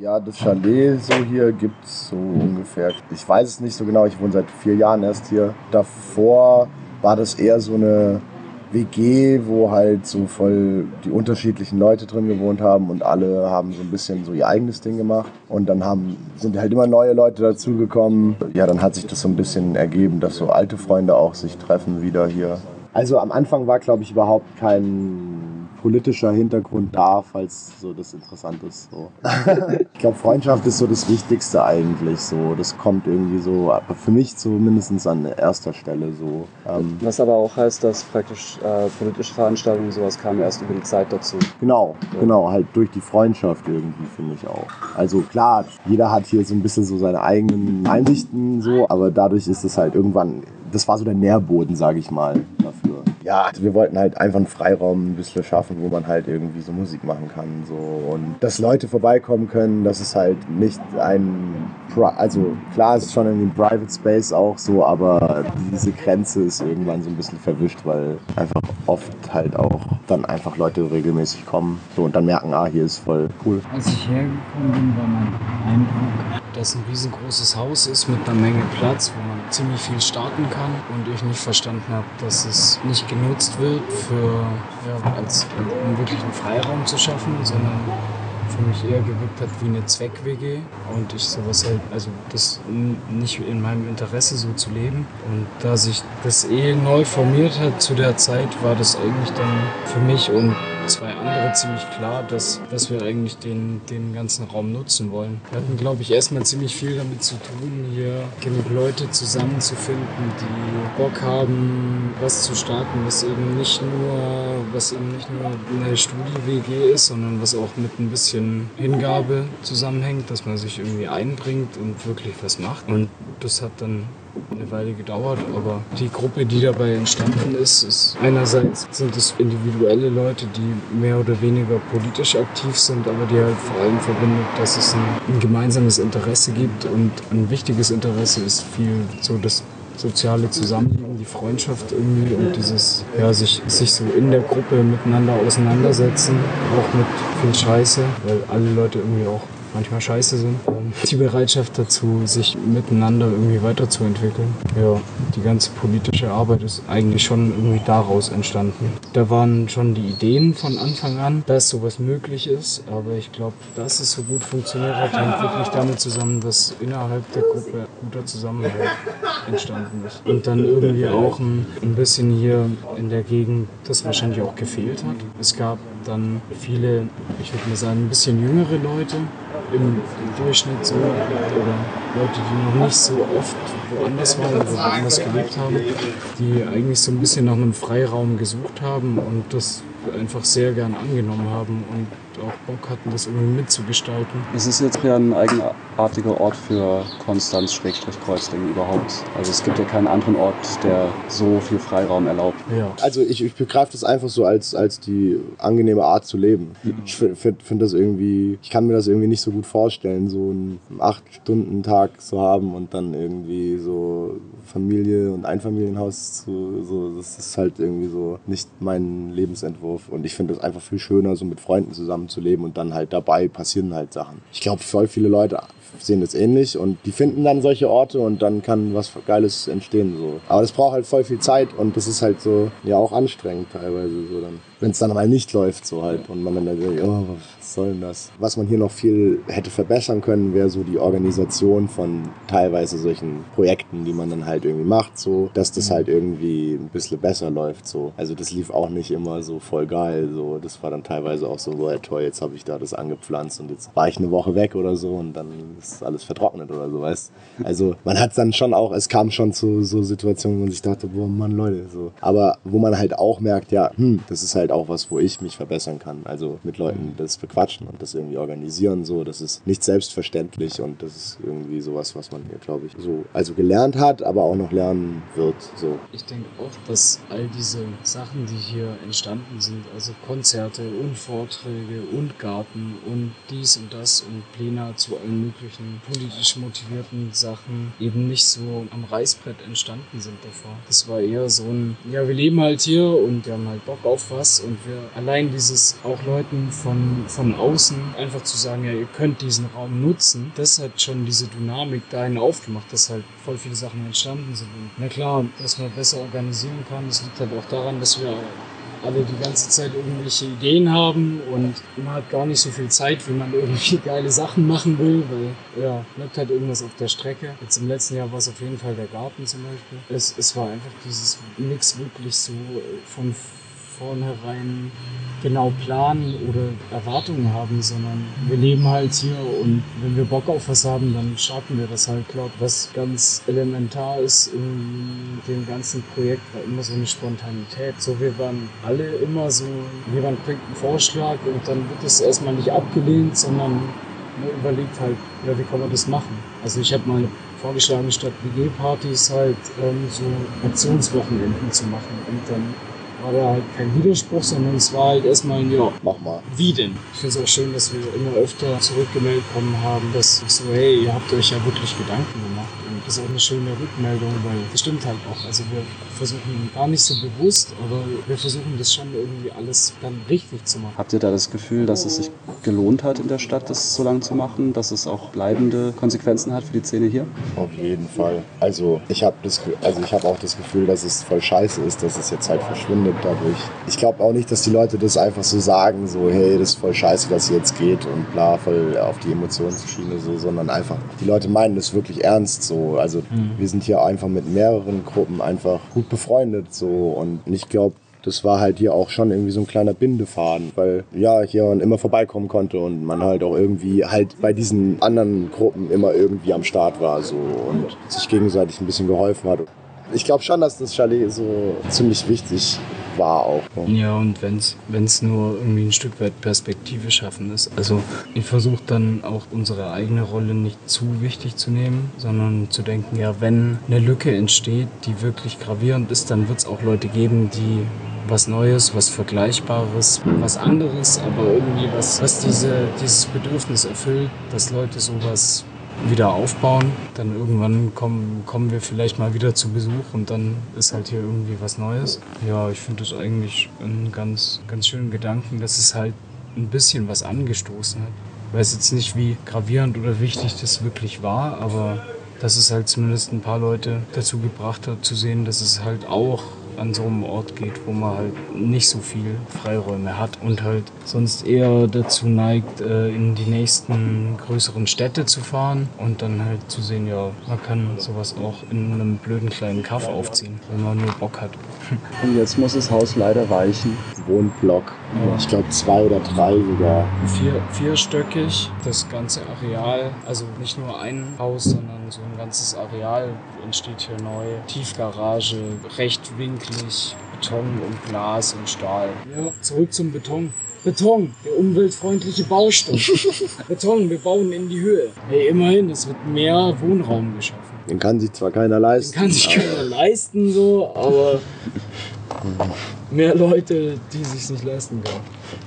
Ja, das Chalet so hier gibt es so ungefähr. Ich weiß es nicht so genau, ich wohne seit vier Jahren erst hier. Davor war das eher so eine WG, wo halt so voll die unterschiedlichen Leute drin gewohnt haben und alle haben so ein bisschen so ihr eigenes Ding gemacht. Und dann haben, sind halt immer neue Leute dazugekommen. Ja, dann hat sich das so ein bisschen ergeben, dass so alte Freunde auch sich treffen wieder hier. Also am Anfang war, glaube ich, überhaupt kein politischer Hintergrund da, falls so das interessant ist. So. ich glaube, Freundschaft ist so das Wichtigste eigentlich. So, das kommt irgendwie so, für mich zumindest an erster Stelle so. Ähm, Was aber auch heißt, dass praktisch äh, politische Veranstaltungen sowas kamen erst über die Zeit dazu. Genau, so. genau, halt durch die Freundschaft irgendwie finde ich auch. Also klar, jeder hat hier so ein bisschen so seine eigenen Einsichten so, aber dadurch ist es halt irgendwann, das war so der Nährboden, sage ich mal, dafür ja, also wir wollten halt einfach einen Freiraum ein bisschen schaffen, wo man halt irgendwie so Musik machen kann. So. Und dass Leute vorbeikommen können, dass es halt nicht ein, also klar, es ist schon in dem Private Space auch so, aber diese Grenze ist irgendwann so ein bisschen verwischt, weil einfach oft halt auch dann einfach Leute regelmäßig kommen so, und dann merken, ah, hier ist voll cool. Als ich hergekommen bin, war mein Eindruck, dass ein riesengroßes Haus ist mit einer Menge Platz, wo man ziemlich viel starten kann und ich nicht verstanden habe, dass es nicht genutzt wird für ja, als um wirklich einen Freiraum zu schaffen, sondern für mich eher gewirkt hat wie eine Zweck-WG und ich sowas halt, also das nicht in meinem Interesse so zu leben. Und da sich das eh neu formiert hat zu der Zeit, war das eigentlich dann für mich und zwei andere ziemlich klar, dass, dass wir eigentlich den, den ganzen Raum nutzen wollen. Wir hatten, glaube ich, erstmal ziemlich viel damit zu tun, hier genug Leute zusammenzufinden, die Bock haben, was zu starten, was eben nicht nur, was eben nicht nur eine Studie-WG ist, sondern was auch mit ein bisschen Hingabe zusammenhängt, dass man sich irgendwie einbringt und wirklich was macht. Und das hat dann eine Weile gedauert, aber die Gruppe, die dabei entstanden ist, ist einerseits sind es individuelle Leute, die mehr oder weniger politisch aktiv sind, aber die halt vor allem verbindet, dass es ein, ein gemeinsames Interesse gibt und ein wichtiges Interesse ist viel so das soziale Zusammenleben, die Freundschaft irgendwie und dieses, ja, sich, sich so in der Gruppe miteinander auseinandersetzen, auch mit viel Scheiße, weil alle Leute irgendwie auch manchmal scheiße sind. Die Bereitschaft dazu, sich miteinander irgendwie weiterzuentwickeln. Ja, die ganze politische Arbeit ist eigentlich schon irgendwie daraus entstanden. Da waren schon die Ideen von Anfang an, dass sowas möglich ist, aber ich glaube, dass es so gut funktioniert hat, hängt wirklich damit zusammen, dass innerhalb der Gruppe guter Zusammenhalt entstanden ist. Und dann irgendwie auch ein, ein bisschen hier in der Gegend das wahrscheinlich auch gefehlt hat. Es gab dann viele, ich würde mal sagen, ein bisschen jüngere Leute, im, Durchschnitt so oder Leute, die noch nicht so oft woanders waren oder woanders gelebt haben, die eigentlich so ein bisschen nach einem Freiraum gesucht haben und das einfach sehr gern angenommen haben und auch Bock hatten, das irgendwie mitzugestalten. Es ist jetzt ja ein eigenartiger Ort für Konstanz-Kreuzlingen überhaupt. Also es gibt ja keinen anderen Ort, der so viel Freiraum erlaubt. Ja. Also ich, ich begreife das einfach so als, als die angenehme Art zu leben. Mhm. Ich finde find das irgendwie, ich kann mir das irgendwie nicht so gut vorstellen, so einen 8-Stunden-Tag zu haben und dann irgendwie so Familie und Einfamilienhaus zu, so, das ist halt irgendwie so nicht mein Lebensentwurf. Und ich finde das einfach viel schöner, so mit Freunden zusammen zu leben und dann halt dabei passieren halt Sachen. Ich glaube, voll viele Leute sehen das ähnlich und die finden dann solche Orte und dann kann was Geiles entstehen so. Aber das braucht halt voll viel Zeit und das ist halt so ja auch anstrengend teilweise so dann wenn es dann mal nicht läuft so halt und man dann denkt, oh, was soll denn das? Was man hier noch viel hätte verbessern können, wäre so die Organisation von teilweise solchen Projekten, die man dann halt irgendwie macht, so, dass das halt irgendwie ein bisschen besser läuft, so. Also das lief auch nicht immer so voll geil, so. Das war dann teilweise auch so, boah, toll, jetzt habe ich da das angepflanzt und jetzt war ich eine Woche weg oder so und dann ist alles vertrocknet oder so, weißt Also man hat dann schon auch, es kam schon zu so Situationen, wo man sich dachte, boah, Mann, Leute, so. Aber wo man halt auch merkt, ja, hm, das ist halt halt auch was, wo ich mich verbessern kann. Also mit Leuten das bequatschen und das irgendwie organisieren. So, das ist nicht selbstverständlich und das ist irgendwie sowas, was man hier, glaube ich, so also gelernt hat, aber auch noch lernen wird. So. Ich denke auch, dass all diese Sachen, die hier entstanden sind, also Konzerte und Vorträge und Garten und dies und das und Pläne zu allen möglichen politisch motivierten Sachen eben nicht so am Reißbrett entstanden sind davor. Das war eher so ein, ja, wir leben halt hier und wir haben halt Bock auf was und wir allein dieses auch Leuten von, von außen einfach zu sagen, ja, ihr könnt diesen Raum nutzen, das hat schon diese Dynamik dahin aufgemacht, dass halt voll viele Sachen entstanden sind. Und na klar, dass man besser organisieren kann, das liegt halt auch daran, dass wir alle die ganze Zeit irgendwelche Ideen haben und man hat gar nicht so viel Zeit, wie man irgendwie geile Sachen machen will, weil ja, bleibt halt irgendwas auf der Strecke. Jetzt im letzten Jahr war es auf jeden Fall der Garten zum Beispiel. Es, es war einfach dieses nix wirklich so von vornherein genau planen oder Erwartungen haben, sondern wir leben halt hier und wenn wir Bock auf was haben, dann starten wir das halt. Glaube, was ganz elementar ist in dem ganzen Projekt, war immer so eine Spontanität. So, wir waren alle immer so, jemand bringt einen Vorschlag und dann wird es erstmal nicht abgelehnt, sondern man überlegt halt, ja, wie kann man das machen? Also ich habe mal vorgeschlagen, statt WG-Partys halt ähm, so Aktionswochenenden zu machen und dann war da halt kein Widerspruch, sondern es war halt erstmal ein Ja. Mach mal. Wie denn? Ich finde es auch schön, dass wir immer öfter zurückgemeldet bekommen haben, dass ich so, hey, ihr habt euch ja wirklich Gedanken gemacht. Ist auch eine schöne Rückmeldung, weil das stimmt halt auch. Also wir versuchen gar nicht so bewusst, aber wir versuchen das schon irgendwie alles dann richtig zu machen. Habt ihr da das Gefühl, dass es sich gelohnt hat, in der Stadt das so lange zu machen, dass es auch bleibende Konsequenzen hat für die Szene hier? Auf jeden Fall. Also ich habe also ich habe auch das Gefühl, dass es voll scheiße ist, dass es jetzt halt verschwindet dadurch. Ich glaube auch nicht, dass die Leute das einfach so sagen, so hey, das ist voll scheiße, dass sie jetzt geht und bla, voll auf die Emotionsschiene so, sondern einfach die Leute meinen das wirklich ernst so. Also wir sind hier einfach mit mehreren Gruppen einfach gut befreundet so und ich glaube das war halt hier auch schon irgendwie so ein kleiner Bindefaden, weil ja, hier man immer vorbeikommen konnte und man halt auch irgendwie halt bei diesen anderen Gruppen immer irgendwie am Start war so und sich gegenseitig ein bisschen geholfen hat. Ich glaube schon, dass das Chalet so ziemlich wichtig war auch. Ja, und wenn es nur irgendwie ein Stück weit Perspektive schaffen ist. Also ich versuche dann auch unsere eigene Rolle nicht zu wichtig zu nehmen, sondern zu denken, ja, wenn eine Lücke entsteht, die wirklich gravierend ist, dann wird es auch Leute geben, die was Neues, was Vergleichbares, was anderes, aber irgendwie was, was diese, dieses Bedürfnis erfüllt, dass Leute sowas wieder aufbauen. Dann irgendwann kommen, kommen wir vielleicht mal wieder zu Besuch und dann ist halt hier irgendwie was Neues. Ja, ich finde das eigentlich einen ganz, ganz schönen Gedanken, dass es halt ein bisschen was angestoßen hat. Ich weiß jetzt nicht, wie gravierend oder wichtig das wirklich war, aber dass es halt zumindest ein paar Leute dazu gebracht hat, zu sehen, dass es halt auch an so einem Ort geht, wo man halt nicht so viel Freiräume hat und halt sonst eher dazu neigt, äh, in die nächsten größeren Städte zu fahren und dann halt zu sehen, ja, man kann sowas auch in einem blöden kleinen Kaff aufziehen, wenn man nur Bock hat. Und jetzt muss das Haus leider weichen. Wohnblock. Ich glaube zwei oder drei sogar. Vier, vierstöckig, das ganze Areal, also nicht nur ein Haus, sondern so ein ganzes Areal entsteht hier neu. Tiefgarage, rechtwinklig, Beton und Glas und Stahl. Ja, zurück zum Beton. Beton, der umweltfreundliche Baustoff. Beton, wir bauen in die Höhe. Hey, immerhin, es wird mehr Wohnraum geschaffen. Den kann sich zwar keiner leisten. Kann sich keiner leisten, so, aber mehr Leute, die sich nicht leisten können.